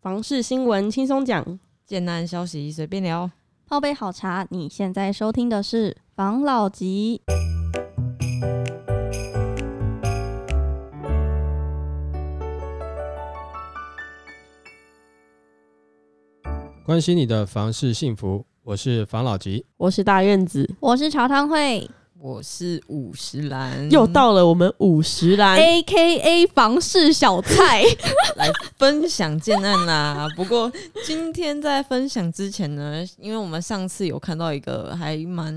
房事新闻轻松讲，简单消息随便聊。泡杯好茶，你现在收听的是房老吉。关心你的房事幸福，我是房老吉。我是大院子，我是茶汤会我是五十岚，又到了我们五十兰，，A K A 房事小菜。来分享建案啦。不过今天在分享之前呢，因为我们上次有看到一个还蛮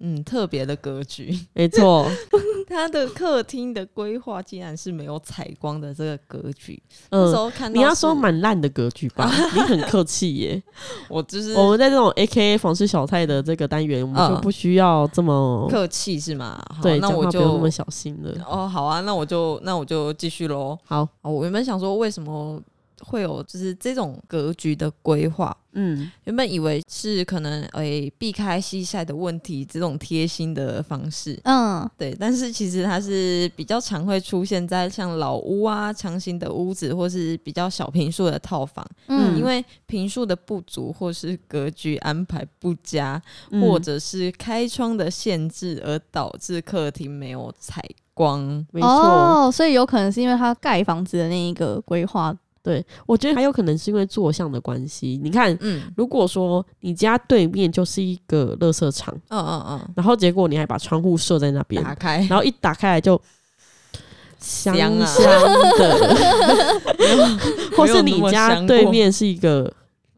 嗯特别的格局，没错，它的客厅的规划竟然是没有采光的这个格局。那时嗯，候看到你要说蛮烂的格局吧？你很客气耶。我就是我们在这种 A K A 房事小菜的这个单元，我们就嗯不需要这么客气是吗？好对，那我讲话不用那么小心了。哦好啊，那我就那我就继续喽。好，哦我原本想说为什么会有就是这种格局的规划，嗯，原本以为是可能诶、避开西晒的问题这种贴心的方式，嗯，对，但是其实它是比较常会出现在像老屋啊、长形的屋子，或是比较小平数的套房，嗯。因为平数的不足，或是格局安排不佳，嗯。或者是开窗的限制，而导致客厅没有采光。没错。哦，所以有可能是因为他盖房子的那一个规划，对，我觉得还有可能是因为坐向的关系。你看，嗯如果说你家对面就是一个垃圾场，嗯嗯嗯然后结果你还把窗户设在那嗯，边，打开，然后一打开来就香香的，或是你家对面是一个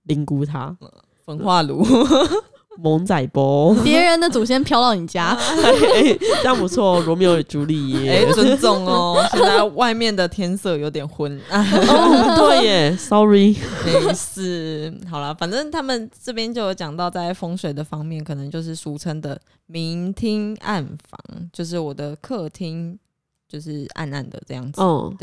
灵骨塔、焚化炉，蒙仔波，别人的祖先飘到你家，嘿 这样不错哦，罗密欧与朱丽叶哎、叶。尊重哦。现在外面的天色有点昏暗，哦，对耶，sorry，没事。好了，反正他们这边就有讲到，在风水的方面，可能就是俗称的明厅暗房，就是我的客厅就是暗暗的这样子。嗯，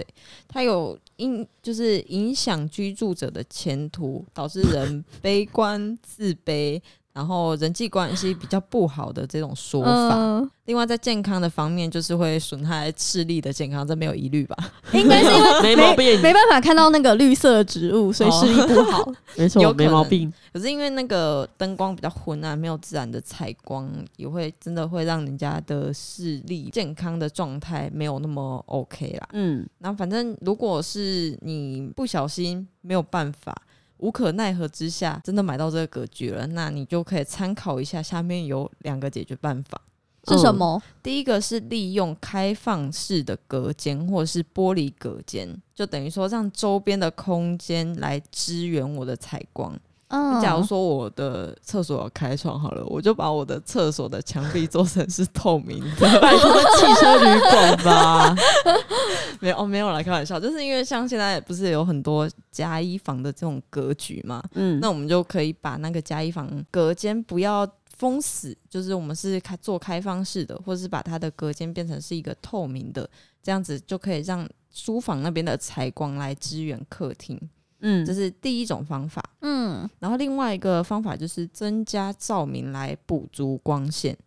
它有影，就是影响居住者的前途，导致人悲观、自卑，然后人际关系比较不好的这种说法。嗯，另外，在健康的方面，就是会损害视力的健康，这没有疑虑吧？应该是因为没毛病，没办法看到那个绿色的植物，所以视力不好。没错，没毛病。可是因为那个灯光比较昏暗，没有自然的采光，也会真的会让人家的视力健康的状态没有那么 OK 啦。嗯，那反正如果是你不小心没有办法。无可奈何之下，真的买到这个格局了，那你就可以参考一下，下面有两个解决办法。是什么？第一个是利用开放式的隔间或者是玻璃隔间，就等于说让周边的空间来支援我的采光。嗯，假如说我的厕所有开窗好了，我就把我的厕所的墙壁做成是透明的。拜托汽车旅馆吧。没有哦，没有啦，开玩笑，就是因为像现在不是有很多加一房的这种格局嘛，嗯，那我们就可以把那个加一房隔间不要封死，就是我们是开做开放式的，或者是把它的隔间变成是一个透明的，这样子就可以让书房那边的采光来支援客厅，嗯。这是第一种方法。嗯，然后另外一个方法就是增加照明来补足光线，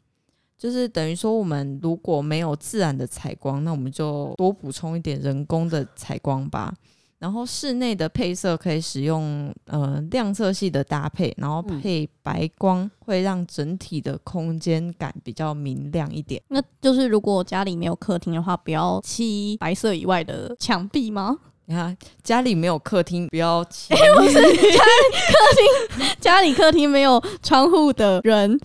就是等于说我们如果没有自然的采光，那我们就多补充一点人工的采光吧。然后室内的配色可以使用呃亮色系的搭配，然后配白光，会让整体的空间感比较明亮一点。那就是如果家里没有客厅的话，不要漆白色以外的墙壁吗？你 看家里没有客厅，不要 漆。不是家客厅 家里客厅没有窗户的人，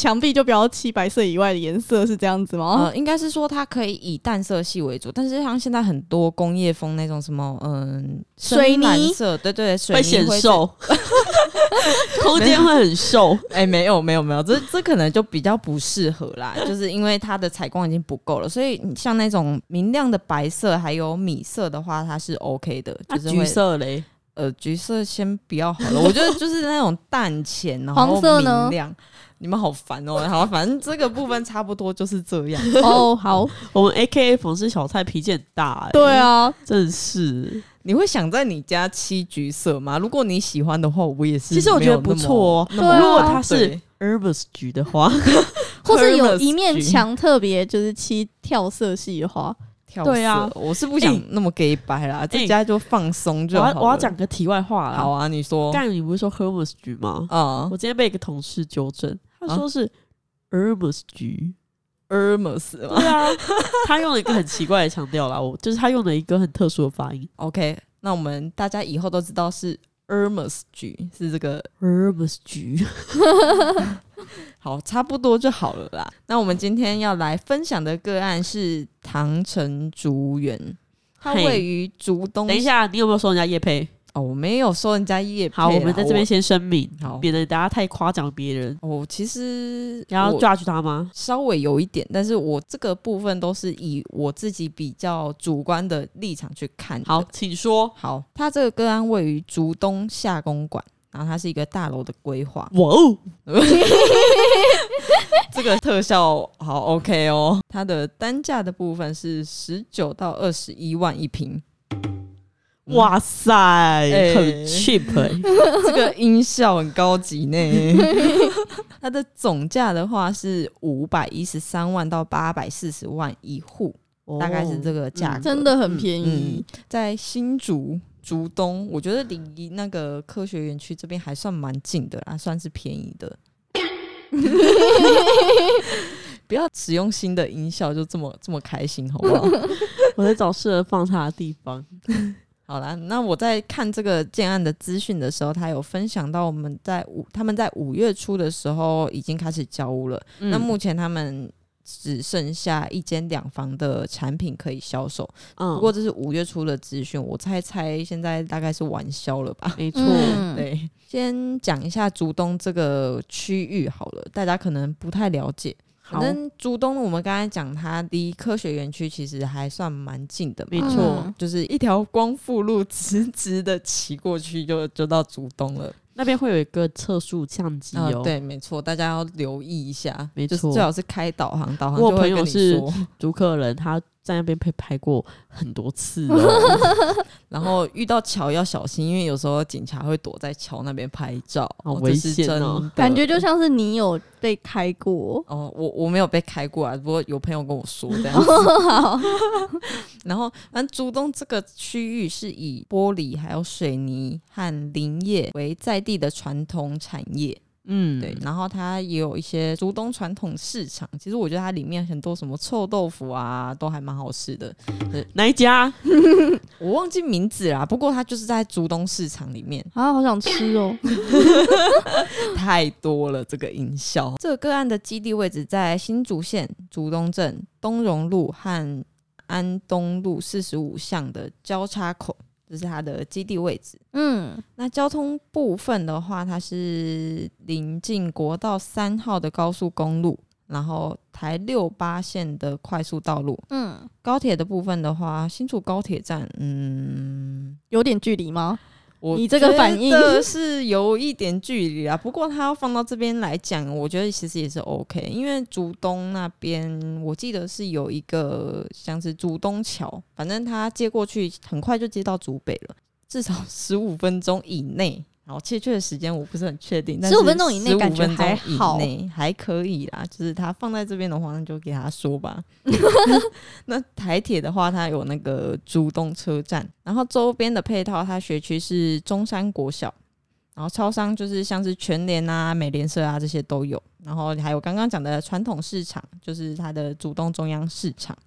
墙壁就不要漆白色以外的颜色，是这样子吗？呃，应该是说它可以以淡色系为主，但是像现在很多工业风那种什么，嗯，水泥色，对对，水会泥会显瘦，空间会很瘦。哎、没有没有没有，这这可能就比较不适合啦，就是因为它的采光已经不够了，所以你像那种明亮的白色还有米色的话，它是 OK 的，就是橘色嘞，呃橘色先不要好了，我觉得就是那种淡浅，然后黄色呢明亮。你们好烦哦！好，反正这个部分差不多就是这样。哦，好，我们 A K A 粉丝小菜脾气很大哎、对，啊，真是。你会想在你家漆橘色吗？如果你喜欢的话，我也是。其实我觉得不错哦如果它是对 Herbs 橘的话，或者有一面墙特别就是漆跳色系的话，跳对啊我是不想哎那么 gay 白啦，在哎家就放松就好了。我要我要讲个题外话啦。好啊，你说但你不是说 Hermes 局吗？啊我今天被一个同事纠正，他啊说是 Hermes 局。，Hermes 嘛对啊，他用了一个很奇怪的腔调啦，我就是他用了一个很特殊的发音，OK，那我们大家以后都知道是 Hermes 局是这个 Hermes 局。好，差不多就好了啦。那我们今天要来分享的个案是唐城竹园，它嘿位于竹东。等一下，你有没有说人家叶配？哦，我没有说人家业配。好，我们在这边先声明，好免得大家太夸奖别人。哦，其实然后我 judge 他吗？稍微有一点，但是我这个部分都是以我自己比较主观的立场去看。好，请说。好，它这个个案位于竹东下公馆，然后它是一个大楼的规划。哇哦，这个特效好 OK 哦，它的单价的部分是十九到二十一万一平。哇塞，哎很 cheap 哎、这个音效很高级呢。它的总价的话是五百一十三万到八百四十万一户，大概是这个。个价格。真的很便宜。在新竹竹东，我觉得离那个科学园区这边还算蛮近的啦，算是便宜的。不要使用新的音效就这么这么开心，好不好？我在找适合放它的地方。好啦，那我在看这个建案的资讯的时候，他有分享到我们在五他们在五月初的时候已经开始交屋了。那嗯目前他们只剩下一间两房的产品可以销售，嗯不过这是五月初的资讯，我猜猜现在大概是晚销了吧？没错，嗯，对，先讲一下竹东这个区域好了，大家可能不太了解。好。反，正竹东，我们刚才讲，它离科学园区其实还算蛮近的，没错。嗯就是一条光复路直直的骑过去就就到竹东了。那边会有一个测速相机对，没错，大家要留意一下，就是没错最好是开导航，导航我就会跟你朋友是说。主客人他在那边被拍过很多次哦。然后遇到桥要小心，因为有时候警察会躲在桥那边拍照，好危哦这是险哦真的感觉就像是你有被开过。哦，我我没有被开过啊，不过有朋友跟我说这样子。然后，反正竹东这个区域是以玻璃、还有水泥和林业为在地的传统产业。嗯，对，然后它也有一些竹东传统市场。其实我觉得它里面很多什么臭豆腐啊，都还蛮好吃的。哪一家？我忘记名字啦，不过它就是在竹东市场里面。啊，好想吃哦！太多了，这个营销。这个个案的基地位置在新竹县竹东镇东荣路和安东路四十五巷的交叉口，这是它的基地位置。嗯，那交通部分的话，它是临近国道三号的高速公路，然后台六八线的快速道路。嗯，高铁的部分的话，新竹高铁站，嗯，有点距离吗？我你这个反应是有一点距离啊。不过他要放到这边来讲，我觉得其实也是 OK，因为竹东那边我记得是有一个像是竹东桥，反正他接过去很快就接到竹北了，至少十五分钟以内。然后切确的时间我不是很确定，但是15分钟以内15感觉还好还可以啦。就是他放在这边的话，那就给他说吧。那台铁的话，它有那个竹东车站，然后周边的配套，它学区是中山国小，然后超商就是像是全联啊、美联社啊这些都有，然后还有刚刚讲的传统市场，就是它的竹东中央市场。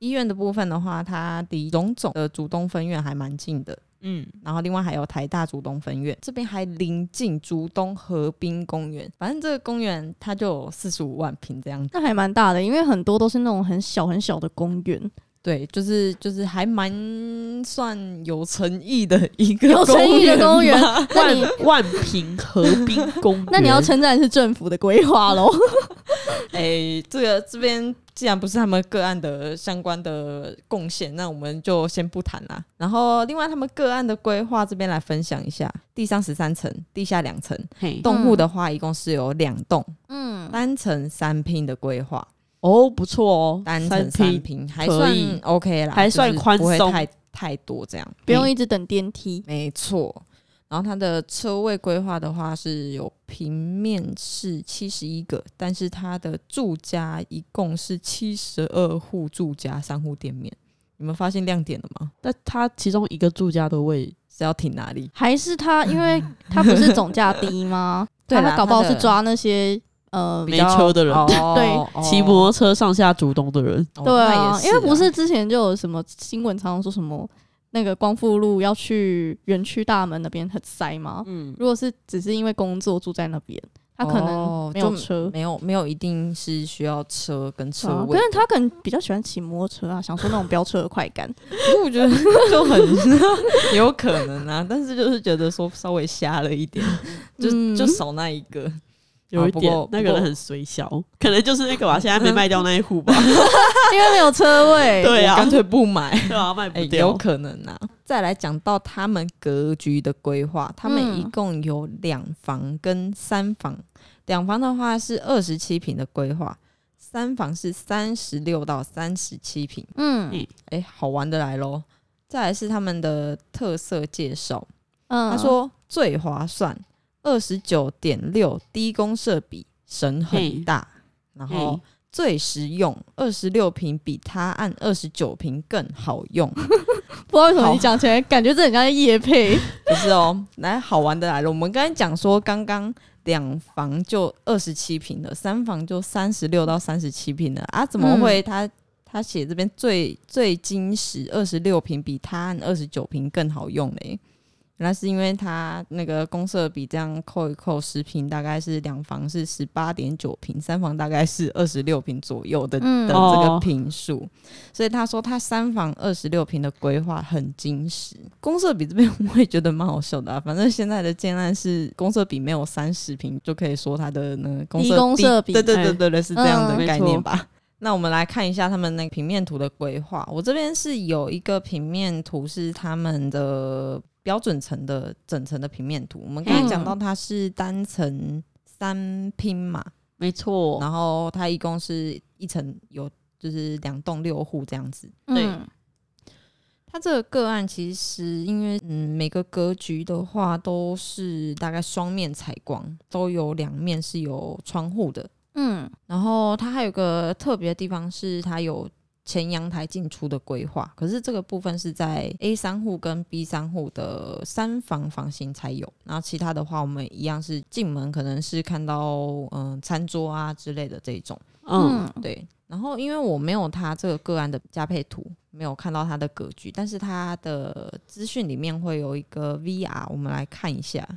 医院的部分的话，它离荣总的竹东分院还蛮近的，嗯，然后另外还有台大竹东分院，这边还临近竹东河滨公园。反正这个公园它就有四十五万平这样子。那还蛮大的，因为很多都是那种很小很小的公园，对，就是就是还蛮算有诚意的一个有诚意的公园万万平河滨公园，那你要称赞是政府的规划喽。哎、这个这边既然不是他们个案的相关的贡献，那我们就先不谈啦。然后另外他们个案的规划这边来分享一下，地上十三层，地下两层，嘿，栋户的话一共是有两栋，嗯，单层三拼的规划，哦，不错哦，单层三拼还算 OK 啦，还算就是宽松不会太太多这样。不用一直等电梯。没错。然后它的车位规划的话是有平面是七十一个，但是它的住家一共是七十二户住家，三户店面。你们发现亮点了吗？那它其中一个住家的位是要停哪里？还是它，因为 它不是总价低吗？对它搞不好是抓那些呃，没车的人哦 骑摩托车上下主东的人，哦对啊因为不啊是之前就有什么新闻，常常说什么那个光复路要去园区大门那边很塞吗？嗯，如果是只是因为工作住在那边，他可能哦没有就车。没有没有一定是需要车跟车啊，位可是他可能比较喜欢骑摩托车啊，享受那种飙车的快感。可是我觉得就很 有可能啊，但是就是觉得说稍微瞎了一点，就、嗯就少那一个。有一点那个人很随小，可能就是那个吧，现在没卖掉那一户吧，因为没有车位。对啊干脆不买。对啊，卖哎、不掉有，可能啊。再来讲到他们格局的规划，他们嗯一共有两房跟三房。两房的话是二十七平的规划，三房是三十六到三十七平。嗯哎、好玩的来喽！再来是他们的特色介绍，嗯，他说最划算，二十九点六低公设比，省很大，然后最实用，二十六平比他按二十九平更好用。不知道为什么你讲起来感觉这很像夜配。不是哦，来好玩的来了。我们刚才讲说，刚刚两房就二十七平的，三房就三十六到三十七平的啊，怎么会他、他写这边最最精实二十六平比他按二十九平更好用嘞？原来是因为他那个公设比这样扣一扣，十平大概是两房是十八点九平，三房大概是二十六平左右的、嗯的这哦个平数，所以他说他三房二十六平的规划很精实。公设比这边 我也觉得蛮好笑的啊，反正现在的建案是公设比没有三十平就可以说它的那个公低设公设比对对对对对，是这样的嗯概念吧。那我们来看一下他们那个平面图的规划。我这边是有一个平面图是他们的标准层的整层的平面图。我们刚才讲到它是单层三拼嘛，没错，然后它一共是一层有就是两栋六户这样子。对嗯它这个个案其实因为嗯每个格局的话都是大概双面采光，都有两面是有窗户的。嗯。然后它还有个特别的地方是它有前阳台进出的规划，可是这个部分是在 A 三户跟 B 三户的三房房型才有，然后其他的话我们一样是进门可能是看到嗯、餐桌啊之类的这种。嗯，嗯。对，然后因为我没有他这个个案的加配图，没有看到他的格局，但是他的资讯里面会有一个 VR，我们来看一下。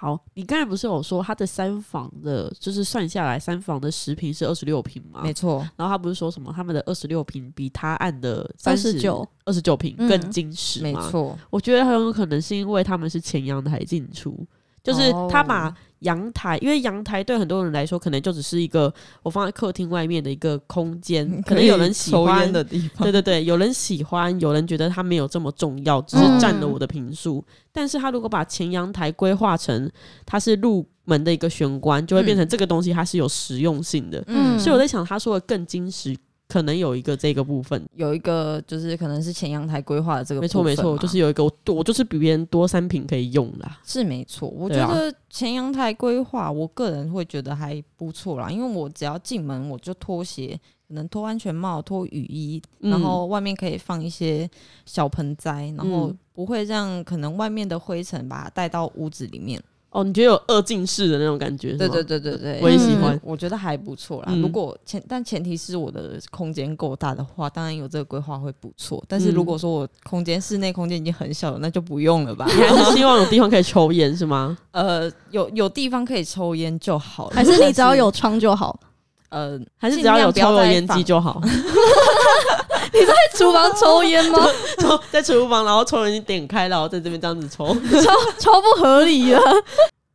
好，你刚才不是有说他的三房的，就是算下来三房的十平是二十六平吗？没错，然后他不是说什么他们的二十六平比他按的三十九二十九平嗯更精实没吗？错，我觉得很有可能是因为他们是前阳台进出，就是他把哦阳台，因为阳台对很多人来说可能就只是一个我放在客厅外面的一个空间，可能有人喜欢的地方，对对对，有人喜欢，有人觉得它没有这么重要，只是占了我的平数。但是他如果把前阳台规划成它是入门的一个玄关，就会变成这个东西它是有实用性的。嗯，所以我在想，他说的更精实，可能有一个这个部分。有一个就是可能是前阳台规划的这个，没错没错，就是有一个我多，我就是比别人多三平可以用啦。是没错。我觉得前阳台规划，我个人会觉得还不错啦，因为我只要进门我就脱鞋。可能脱安全帽、脱雨衣，嗯然后外面可以放一些小盆栽，然后嗯不会让可能外面的灰尘把它带到屋子里面。哦，你觉得有二进式的那种感觉？对对对，对对对，我也喜欢嗯我觉得还不错啦。嗯如果前但前提是我的空间够大的话，当然有这个规划会不错。但是如果说我空间室内空间已经很小了，那就不用了吧。你还是希望有地方可以抽烟是吗？呃，有有地方可以抽烟就好了，还是你只要有窗就好。呃，还是只要有抽油烟机就好？在厨房抽烟吗？抽在厨房，然后抽油烟机点开，然后在这边这样子抽，超超不合理啊。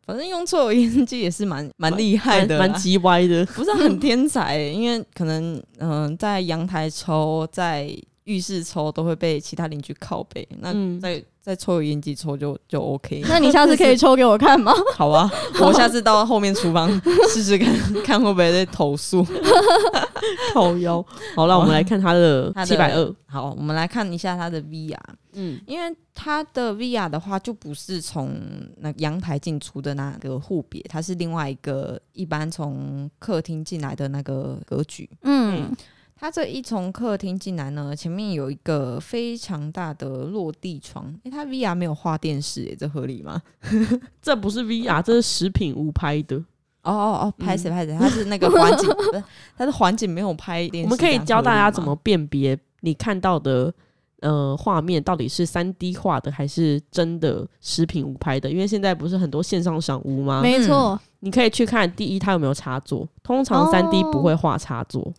反正用抽油烟机也是蛮蛮厉害的，蛮蛮鸡歪的。不是很天才欸、因为可能嗯、在阳台抽，在浴室抽都会被其他邻居靠背，那嗯在在抽油烟机抽就就 OK。那你下次可以抽给我看吗？好啊，我下次到后面厨房试试看，看会不会被投诉。靠腰。好了，我们来看他的它的七百二。好，我们来看一下它的 VR，嗯，因为它的 VR 的话，就不是从那阳台进出的那个户别，它是另外一个一般从客厅进来的那个格局。嗯它这一从客厅进来呢，前面有一个非常大的落地窗。诶，它 VR 没有画电视，诶，这合理吗？这不是 VR，这是食品屋拍的。哦哦哦，拍谁拍谁，它是那个环境，不是它的环境没有拍电视。我们可以教大家怎么辨别你看到的呃画面到底是三 D 画的还是真的食品屋拍的，因为现在不是很多线上赏屋吗？没错，你可以去看第一它有没有插座，通常三 D 哦不会画插座。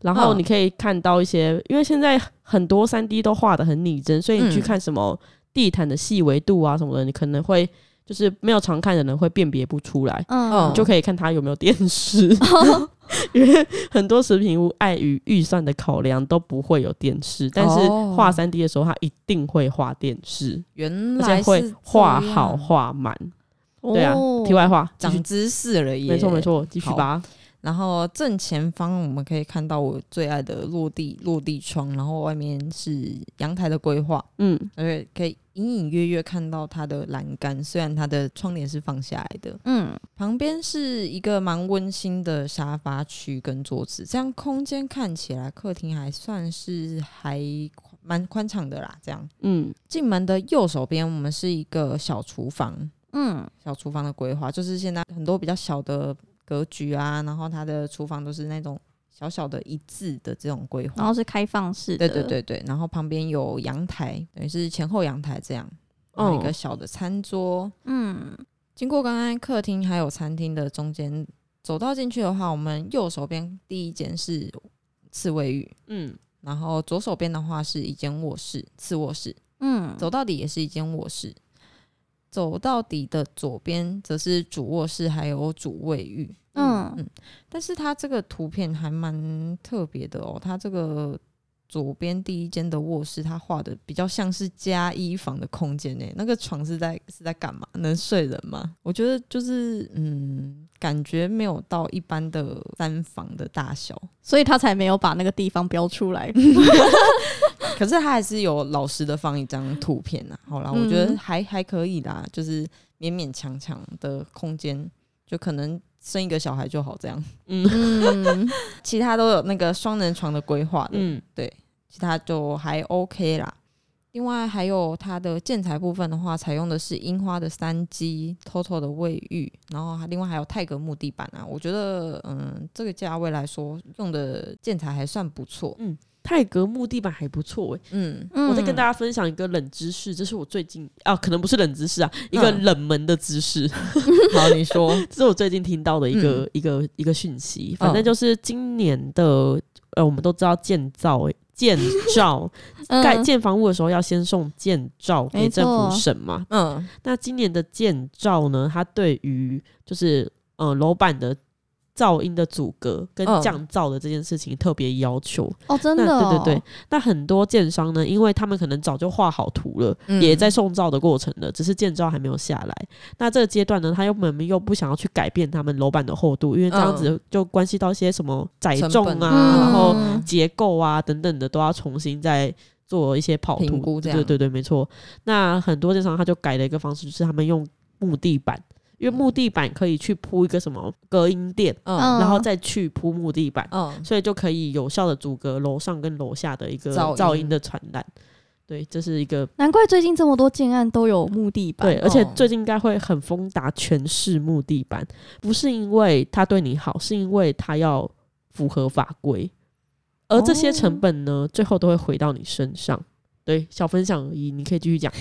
然后嗯你可以看到一些，因为现在很多三 D 都画的很拟真，所以你去嗯看什么地毯的细微度啊什么的，你可能会就是没有常看的人会辨别不出来。嗯嗯你就可以看它有没有电视，因为很多食品屋碍于预算的考量都不会有电视，但是哦画三 D 的时候，它一定会画电视，原来是这样画好画满。对啊，哦题外话，长知识了耶！没错没。错，继续吧。然后正前方我们可以看到我最爱的落地落地窗，然后外面是阳台的规划，嗯，而且可以隐隐约约看到它的栏杆，虽然它的窗帘是放下来的。嗯，旁边是一个蛮温馨的沙发区跟桌子，这样空间看起来客厅还算是还蛮宽敞的啦。这样。嗯，进门的右手边，我们是一个小厨房，嗯，小厨房的规划，就是现在很多比较小的格局啊，然后它的厨房都是那种小小的一字的这种规划。然后是开放式的，对对对对，然后旁边有阳台，等于是前后阳台这样，然后一哦个小的餐桌。嗯，经过刚刚客厅还有餐厅的中间，走到进去的话，我们右手边第一间是次卫浴，嗯，然后左手边的话是一间卧室，次卧室，嗯，走到底也是一间卧室。走到底的左边则是主卧室，还有主卫浴。嗯嗯，但是它这个图片还蛮特别的哦，它这个左边第一间的卧室，它画的比较像是加衣房的空间呢。那个床是在是在干嘛？能睡人吗？我觉得就是嗯，感觉没有到一般的三房的大小，所以他才没有把那个地方标出来。可是他还是有老实的放一张图片呐。好啦，我觉得嗯还还可以啦，就是勉勉强强的空间，就可能生一个小孩就好这样。嗯，其他都有那个双人床的规划的，嗯，对其他就还 OK 啦。另外还有它的建材部分的话，采用的是樱花的三基 TOTO 的卫浴，然后还另外还有泰格木地板啊，我觉得嗯，这个价位来说用的建材还算不错。泰格木地板还不错诶、嗯，我再跟大家分享一个冷知识，这是我最近啊，可能不是冷知识啊，一个嗯。冷门的知识，好，你说，这是我最近听到的一个、嗯。一个一个讯息。反正嗯就是今年的呃，我们都知道建造建造 盖嗯建房屋的时候要先送建造给政府错审嘛。嗯。那今年的建造呢，它对于就是呃楼板的噪音的阻隔跟嗯降噪的这件事情特别要求。哦，真的、那哦，对对对，那很多建商呢，因为他们可能早就画好图了，嗯也在送照的过程了，只是建造还没有下来。那这个阶段呢，他又们又不想要去改变他们楼板的厚度，因为这样子就关系到一些什么载重啊，嗯然后嗯结构啊等等的都要重新再做一些跑图这样对对对，没错。那很多建商他就改了一个方式，就是他们用木地板。因为木地板可以去铺一个什么隔音垫，然后再去铺木地板，嗯，所以就可以有效的阻隔楼上跟楼下的一个噪音的传染。对，这是一个难怪最近这么多建案都有木地板。对，而且哦最近应该会很疯达全市木地板，不是因为他对你好，是因为他要符合法规，而这些成本呢，最后都会回到你身上。对，小分享而已，你可以继续讲。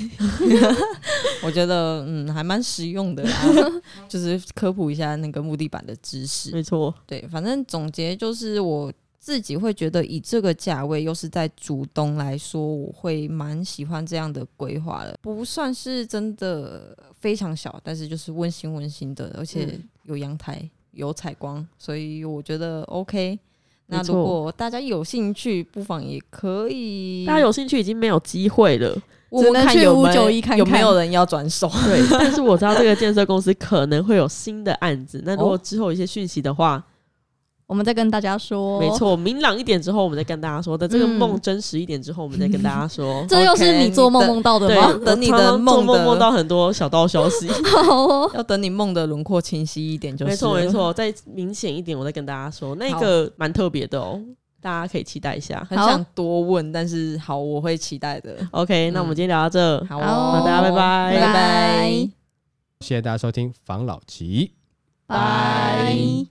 我觉得嗯还蛮实用的啦，就是科普一下那个木地板的知识。没错，对，反正总结就是我自己会觉得，以这个价位又是在主东来说，我会蛮喜欢这样的规划的，不算是真的非常小，但是就是温馨温馨的，而且嗯有阳台、有采光，所以我觉得 OK。那如果大家有兴趣，不妨也可以，大家有兴趣已经没有机会了。问问只能去看有没有591看有没有人要转手。对，但是我知道这个建设公司可能会有新的案子。那如果哦之后有一些讯息的话，我们再跟大家说。没，错，明朗一点之后，我们再跟大家说。等这个嗯梦真实一点之后，我们再跟大家说。这又是你做梦梦到的对，吗？等你的梦梦梦到很多小道消息。哦，要等你梦的轮廓清晰一点，就是没错没了。错，再明显一点，我再跟大家说，那个蛮特别的哦。大家可以期待一下。很想多问，但是好，我会期待的。OK，、那我们今天聊到这，好好哦，那大家拜拜拜拜。谢谢大家收听房老吉。拜。